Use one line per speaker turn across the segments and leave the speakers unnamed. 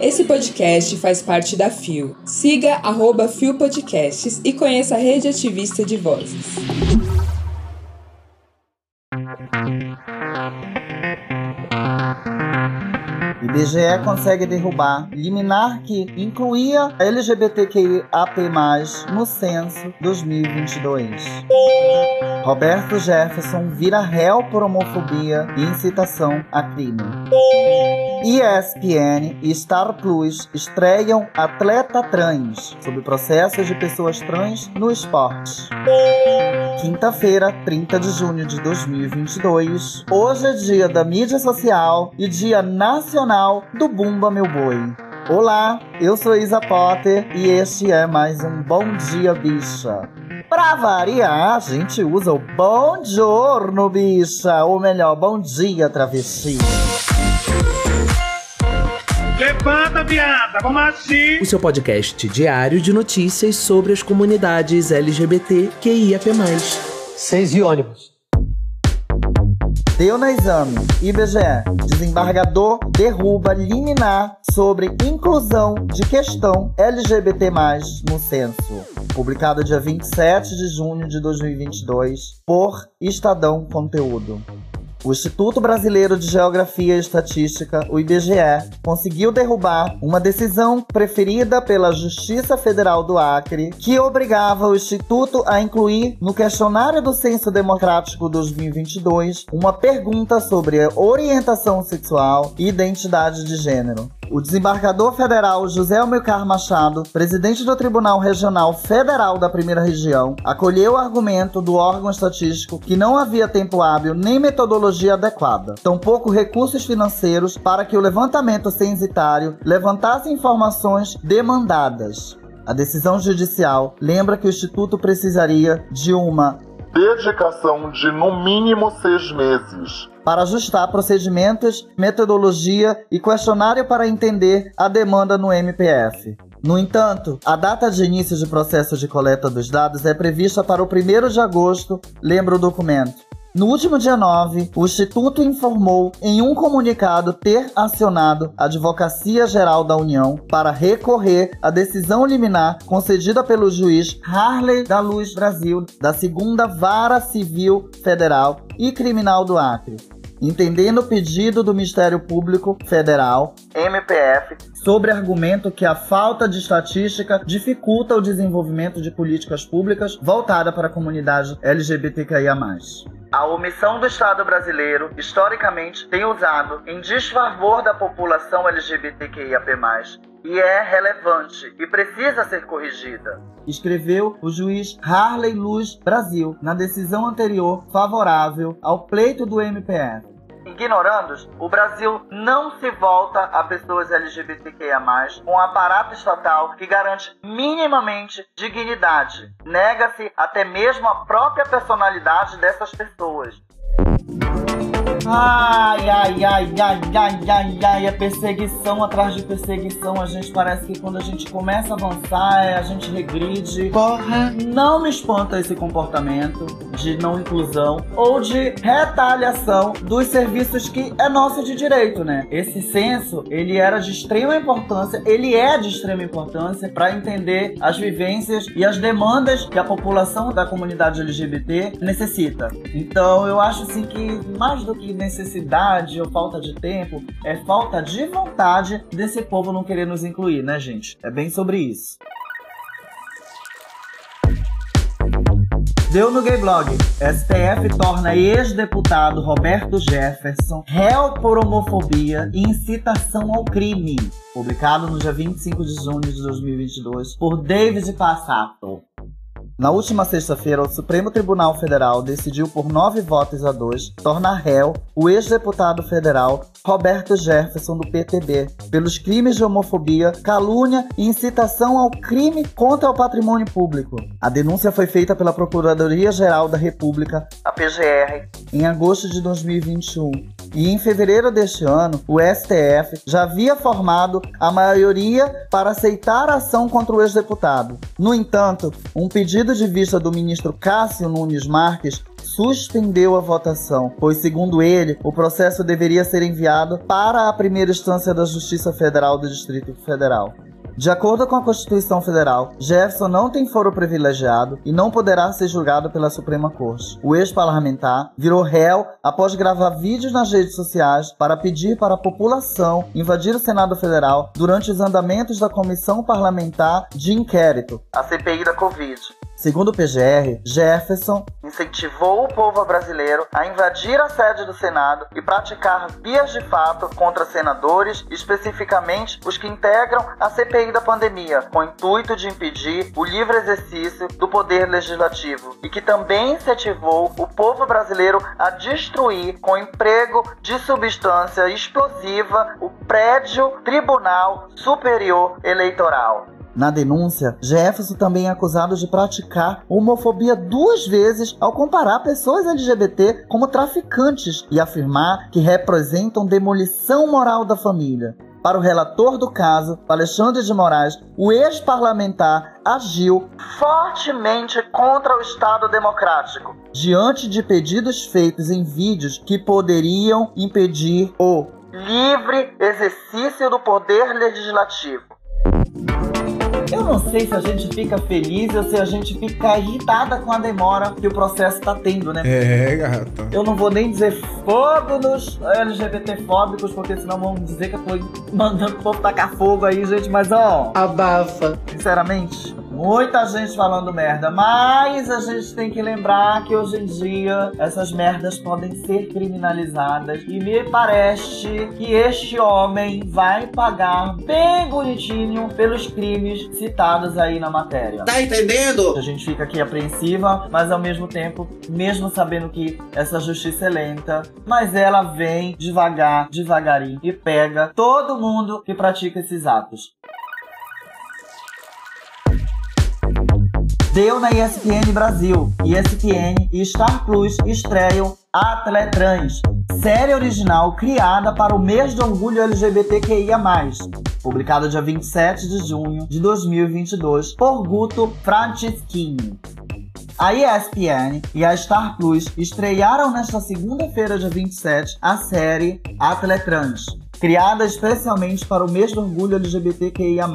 Esse podcast faz parte da FIO. Siga arroba FIO Podcasts e conheça a rede ativista de vozes.
IBGE consegue derrubar liminar que incluía a LGBTQIAP+, no censo 2022. Roberto Jefferson vira réu por homofobia e incitação a crime. ESPN e Star Plus estreiam Atleta Trans sobre processos de pessoas trans no esporte. Quinta-feira, 30 de junho de 2022. Hoje é dia da mídia social e dia nacional do Bumba Meu Boi. Olá, eu sou Isa Potter e este é mais um Bom Dia Bicha. Pra variar, a gente usa o Bom Giorno Bicha, ou melhor, Bom Dia Travesti.
Levanta, viada, vamos assim.
O seu podcast diário de notícias sobre as comunidades LGBT QIAP+.
Seis e ônibus.
Deu na exame. IBGE. Desembargador derruba liminar sobre inclusão de questão LGBT+, no censo. Publicado dia 27 de junho de 2022 por Estadão Conteúdo. O Instituto Brasileiro de Geografia e Estatística, o IBGE, conseguiu derrubar uma decisão preferida pela Justiça Federal do Acre, que obrigava o Instituto a incluir no questionário do Censo Democrático 2022 uma pergunta sobre orientação sexual e identidade de gênero. O desembargador federal José Almecar Machado, presidente do Tribunal Regional Federal da Primeira Região, acolheu o argumento do órgão estatístico que não havia tempo hábil nem metodologia adequada, tampouco recursos financeiros para que o levantamento censitário levantasse informações demandadas. A decisão judicial lembra que o Instituto precisaria de uma
dedicação de no mínimo seis meses
para ajustar procedimentos, metodologia e questionário para entender a demanda no MPF. No entanto, a data de início de processo de coleta dos dados é prevista para o 1 de agosto, lembra o documento. No último dia 9, o Instituto informou em um comunicado ter acionado a Advocacia Geral da União para recorrer à decisão liminar concedida pelo juiz Harley da Luz Brasil, da segunda Vara Civil Federal e Criminal do Acre, entendendo o pedido do Ministério Público Federal, MPF, sobre argumento que a falta de estatística dificulta o desenvolvimento de políticas públicas voltada para a comunidade LGBTQIA+. A omissão do Estado brasileiro, historicamente, tem usado em desfavor da população LGBTQIAP+, e é relevante e precisa ser corrigida. Escreveu o juiz Harley Luz Brasil na decisão anterior favorável ao pleito do MPF. Ignorandos, o Brasil não se volta a pessoas LGBTQIA+, com um aparato estatal que garante minimamente dignidade. Nega-se até mesmo a própria personalidade dessas pessoas. Ai, ai, ai, ai, ai, ai, ai, é perseguição atrás de perseguição. A gente parece que quando a gente começa a avançar, é, a gente regride. Porra! Não me espanta esse comportamento de não inclusão ou de retaliação dos serviços que é nosso de direito, né? Esse censo, ele era de extrema importância, ele é de extrema importância para entender as vivências e as demandas que a população da comunidade LGBT necessita. Então, eu acho assim que mais do que necessidade ou falta de tempo, é falta de vontade desse povo não querer nos incluir, né, gente? É bem sobre isso. Deu no Gay Blog. STF torna ex-deputado Roberto Jefferson réu por homofobia e incitação ao crime. Publicado no dia 25 de junho de 2022 por David Passato. Na última sexta-feira, o Supremo Tribunal Federal decidiu por nove votos a dois tornar réu o ex-deputado federal Roberto Jefferson do PTB pelos crimes de homofobia, calúnia e incitação ao crime contra o patrimônio público. A denúncia foi feita pela Procuradoria-Geral da República, a PGR, em agosto de 2021. E em fevereiro deste ano, o STF já havia formado a maioria para aceitar a ação contra o ex-deputado. No entanto, um pedido de vista do ministro Cássio Nunes Marques suspendeu a votação, pois, segundo ele, o processo deveria ser enviado para a primeira instância da Justiça Federal do Distrito Federal. De acordo com a Constituição Federal, Jefferson não tem foro privilegiado e não poderá ser julgado pela Suprema Corte. O ex-parlamentar virou réu após gravar vídeos nas redes sociais para pedir para a população invadir o Senado Federal durante os andamentos da Comissão Parlamentar de Inquérito, a CPI da Covid. Segundo o PGR, Jefferson incentivou o povo brasileiro a invadir a sede do Senado e praticar vias de fato contra senadores, especificamente os que integram a CPI da pandemia, com o intuito de impedir o livre exercício do poder legislativo, e que também incentivou o povo brasileiro a destruir, com emprego de substância explosiva, o prédio Tribunal Superior Eleitoral. Na denúncia, Jefferson também é acusado de praticar homofobia duas vezes ao comparar pessoas LGBT como traficantes e afirmar que representam demolição moral da família. Para o relator do caso, Alexandre de Moraes, o ex-parlamentar agiu fortemente contra o Estado Democrático, diante de pedidos feitos em vídeos que poderiam impedir o livre exercício do poder legislativo. Eu não sei se a gente fica feliz ou se a gente fica irritada com a demora que o processo tá tendo, né?
É, gata.
Eu não vou nem dizer fogo nos LGBT fóbicos, porque senão vão dizer que eu tô mandando o povo tacar fogo aí, gente. Mas ó,
Abafa.
sinceramente, muita gente falando merda, mas a gente tem que lembrar que hoje em dia essas merdas podem ser criminalizadas e me parece que este homem vai pagar bem bonitinho pelos crimes citados aí na matéria.
Tá entendendo?
A gente fica aqui apreensiva, mas ao mesmo tempo, mesmo sabendo que essa justiça é lenta, mas ela vem devagar, devagarinho e pega todo mundo que pratica esses atos. Deu na ESPN Brasil. ESPN e Star Plus estreiam Atletrans, série original criada para o mês de orgulho LGBTQIA+, publicada dia 27 de junho de 2022 por Guto Franceschini. A ESPN e a Star Plus estrearam nesta segunda-feira, dia 27, a série Atletrans, criada especialmente para o mês do orgulho LGBTQIA+.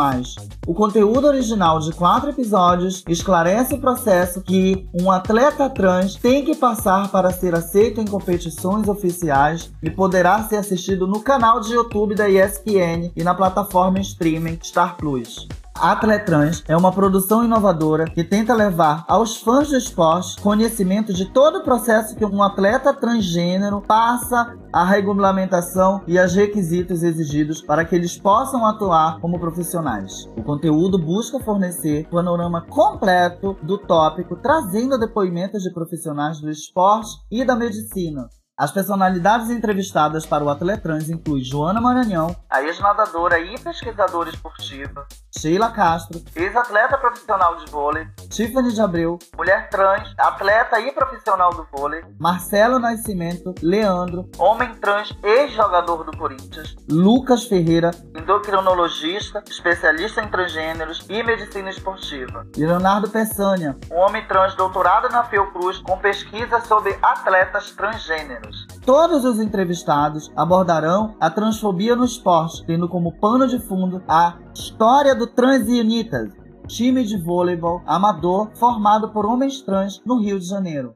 O conteúdo original de quatro episódios esclarece o processo que um atleta trans tem que passar para ser aceito em competições oficiais e poderá ser assistido no canal de YouTube da ESPN e na plataforma streaming Star Plus. Atletrans é uma produção inovadora que tenta levar aos fãs do esporte conhecimento de todo o processo que um atleta transgênero passa, a regulamentação e os requisitos exigidos para que eles possam atuar como profissionais. O conteúdo busca fornecer panorama completo do tópico, trazendo depoimentos de profissionais do esporte e da medicina, as personalidades entrevistadas para o Atletrans incluem Joana Maranhão, a ex-nadadora e pesquisadora esportiva, Sheila Castro, ex-atleta profissional de vôlei, Tiffany de Abreu, mulher trans, atleta e profissional do vôlei, Marcelo Nascimento, Leandro, homem trans, ex-jogador do Corinthians, Lucas Ferreira, endocrinologista, especialista em transgêneros e medicina esportiva, e Leonardo Peçanha, um homem trans doutorado na Fiocruz com pesquisa sobre atletas transgêneros. Todos os entrevistados abordarão a transfobia no esporte, tendo como pano de fundo a história do Transunitas, time de voleibol amador formado por homens trans no Rio de Janeiro.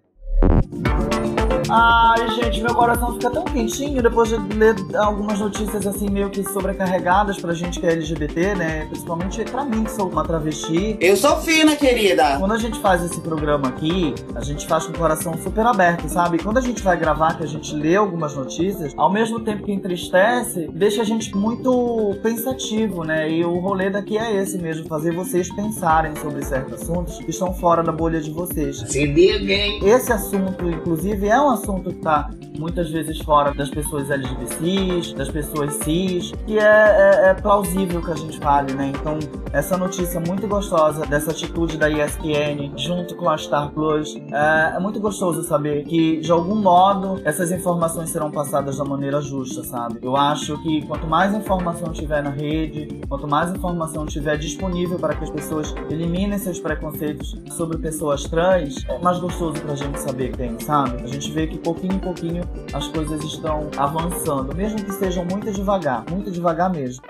Ai, gente, meu coração fica tão quentinho depois de ler algumas notícias assim meio que sobrecarregadas pra gente que é LGBT, né? Principalmente pra mim que sou uma travesti.
Eu sou fina, querida.
Quando a gente faz esse programa aqui, a gente faz com o coração super aberto, sabe? Quando a gente vai gravar, que a gente lê algumas notícias, ao mesmo tempo que entristece, deixa a gente muito pensativo, né? E o rolê daqui é esse mesmo, fazer vocês pensarem sobre certos assuntos que estão fora da bolha de vocês.
Se liga, hein?
Esse assunto, inclusive, é um assunto que está muitas vezes fora das pessoas LGBTs, das pessoas cis, que é, é, é plausível que a gente fale, né? Então, essa notícia muito gostosa dessa atitude da ESPN junto com a Star Plus, é, é muito gostoso saber que, de algum modo, essas informações serão passadas da maneira justa, sabe? Eu acho que quanto mais informação tiver na rede, quanto mais informação tiver disponível para que as pessoas eliminem seus preconceitos sobre pessoas trans, é mais gostoso pra gente saber que tem, sabe? A gente vê que pouquinho em pouquinho as coisas estão avançando, mesmo que sejam muito devagar, muito devagar mesmo.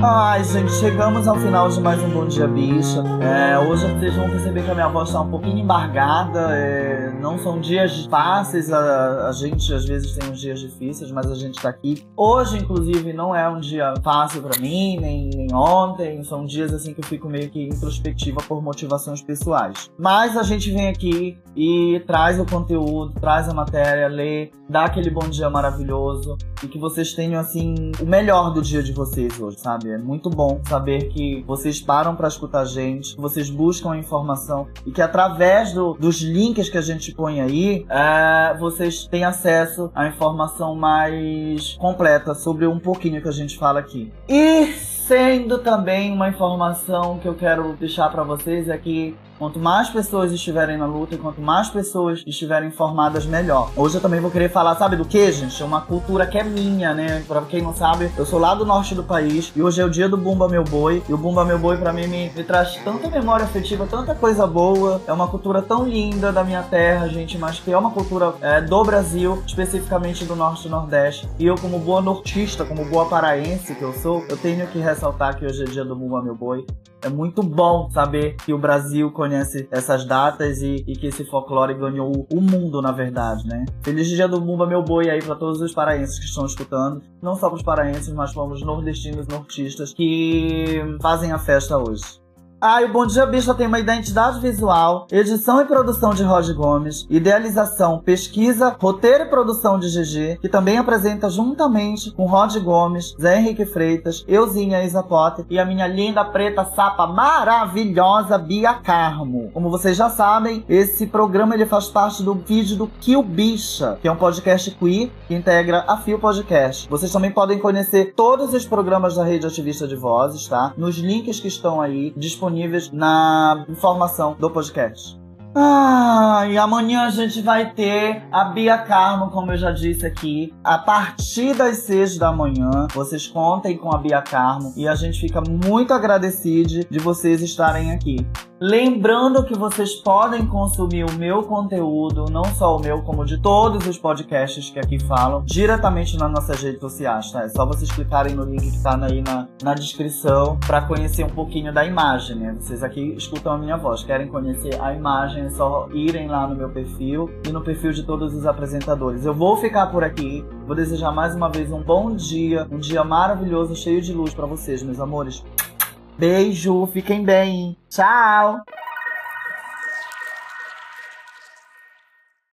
Ai, gente, chegamos ao final de mais um Bom Dia Bicha. É, hoje vocês vão perceber que a minha voz está um pouquinho embargada. É, não são dias fáceis, a, a, gente às vezes tem uns dias difíceis, mas a gente tá aqui. Hoje, inclusive, não é um dia fácil para mim, nem, nem ontem. São dias assim que eu fico meio que introspectiva por motivações pessoais. Mas a gente vem aqui e traz o conteúdo, traz a matéria, lê, dá aquele bom dia maravilhoso e que vocês tenham assim o melhor do dia de vocês hoje, sabe? É muito bom saber que vocês param para escutar a gente, que vocês buscam a informação e que através do, dos links que a gente põe aí, é, vocês têm acesso à informação mais completa sobre um pouquinho que a gente fala aqui. E sendo também uma informação que eu quero deixar para vocês é que Quanto mais pessoas estiverem na luta e quanto mais pessoas estiverem informadas, melhor. Hoje eu também vou querer falar, sabe do que, gente? É uma cultura que é minha, né? Pra quem não sabe, eu sou lá do norte do país e hoje é o dia do Bumba Meu Boi. E o Bumba Meu Boi, pra mim, me, me traz tanta memória afetiva, tanta coisa boa. É uma cultura tão linda da minha terra, gente, mas que é uma cultura é, do Brasil, especificamente do norte e nordeste. E eu, como boa nortista, como boa paraense que eu sou, eu tenho que ressaltar que hoje é dia do Bumba Meu Boi. É muito bom saber que o Brasil conhece essas datas e, e que esse folclore ganhou o, mundo, na verdade, né? Feliz dia do Bumba Meu Boi aí para todos os paraenses que estão escutando. Não só para os paraenses, mas para os nordestinos e nortistas que fazem a festa hoje. Ah, o Bom Dia Bicha tem uma identidade visual, edição e produção de Roger Gomes, idealização, pesquisa, roteiro e produção de GG, que também apresenta juntamente com Rod Gomes, Zé Henrique Freitas, Euzinha Isa Potter e a minha linda preta sapa maravilhosa Bia Carmo. Como vocês já sabem, esse programa ele faz parte do vídeo do Kill Bicha, que é um podcast queer que integra a Fio Podcast. Vocês também podem conhecer todos os programas da Rede Ativista de Vozes, tá? Nos links que estão aí disponíveis disponíveis na informação do podcast. Ah, e amanhã a gente vai ter a Bia Carmo, como eu já disse aqui, a partir das seis da manhã. Vocês contem com a Bia Carmo e a gente fica muito agradecido de vocês estarem aqui. Lembrando que vocês podem consumir o meu conteúdo, não só o meu, como de todos os podcasts que aqui falam, diretamente nas nossas redes sociais, tá? É só vocês clicarem no link que tá aí na, na descrição para conhecer um pouquinho da imagem, né? Vocês aqui escutam a minha voz, querem conhecer a imagem, é só irem lá no meu perfil e no perfil de todos os apresentadores. Eu vou ficar por aqui, vou desejar mais uma vez um bom dia, um dia maravilhoso, cheio de luz para vocês, meus amores. Beijo, fiquem bem. Tchau!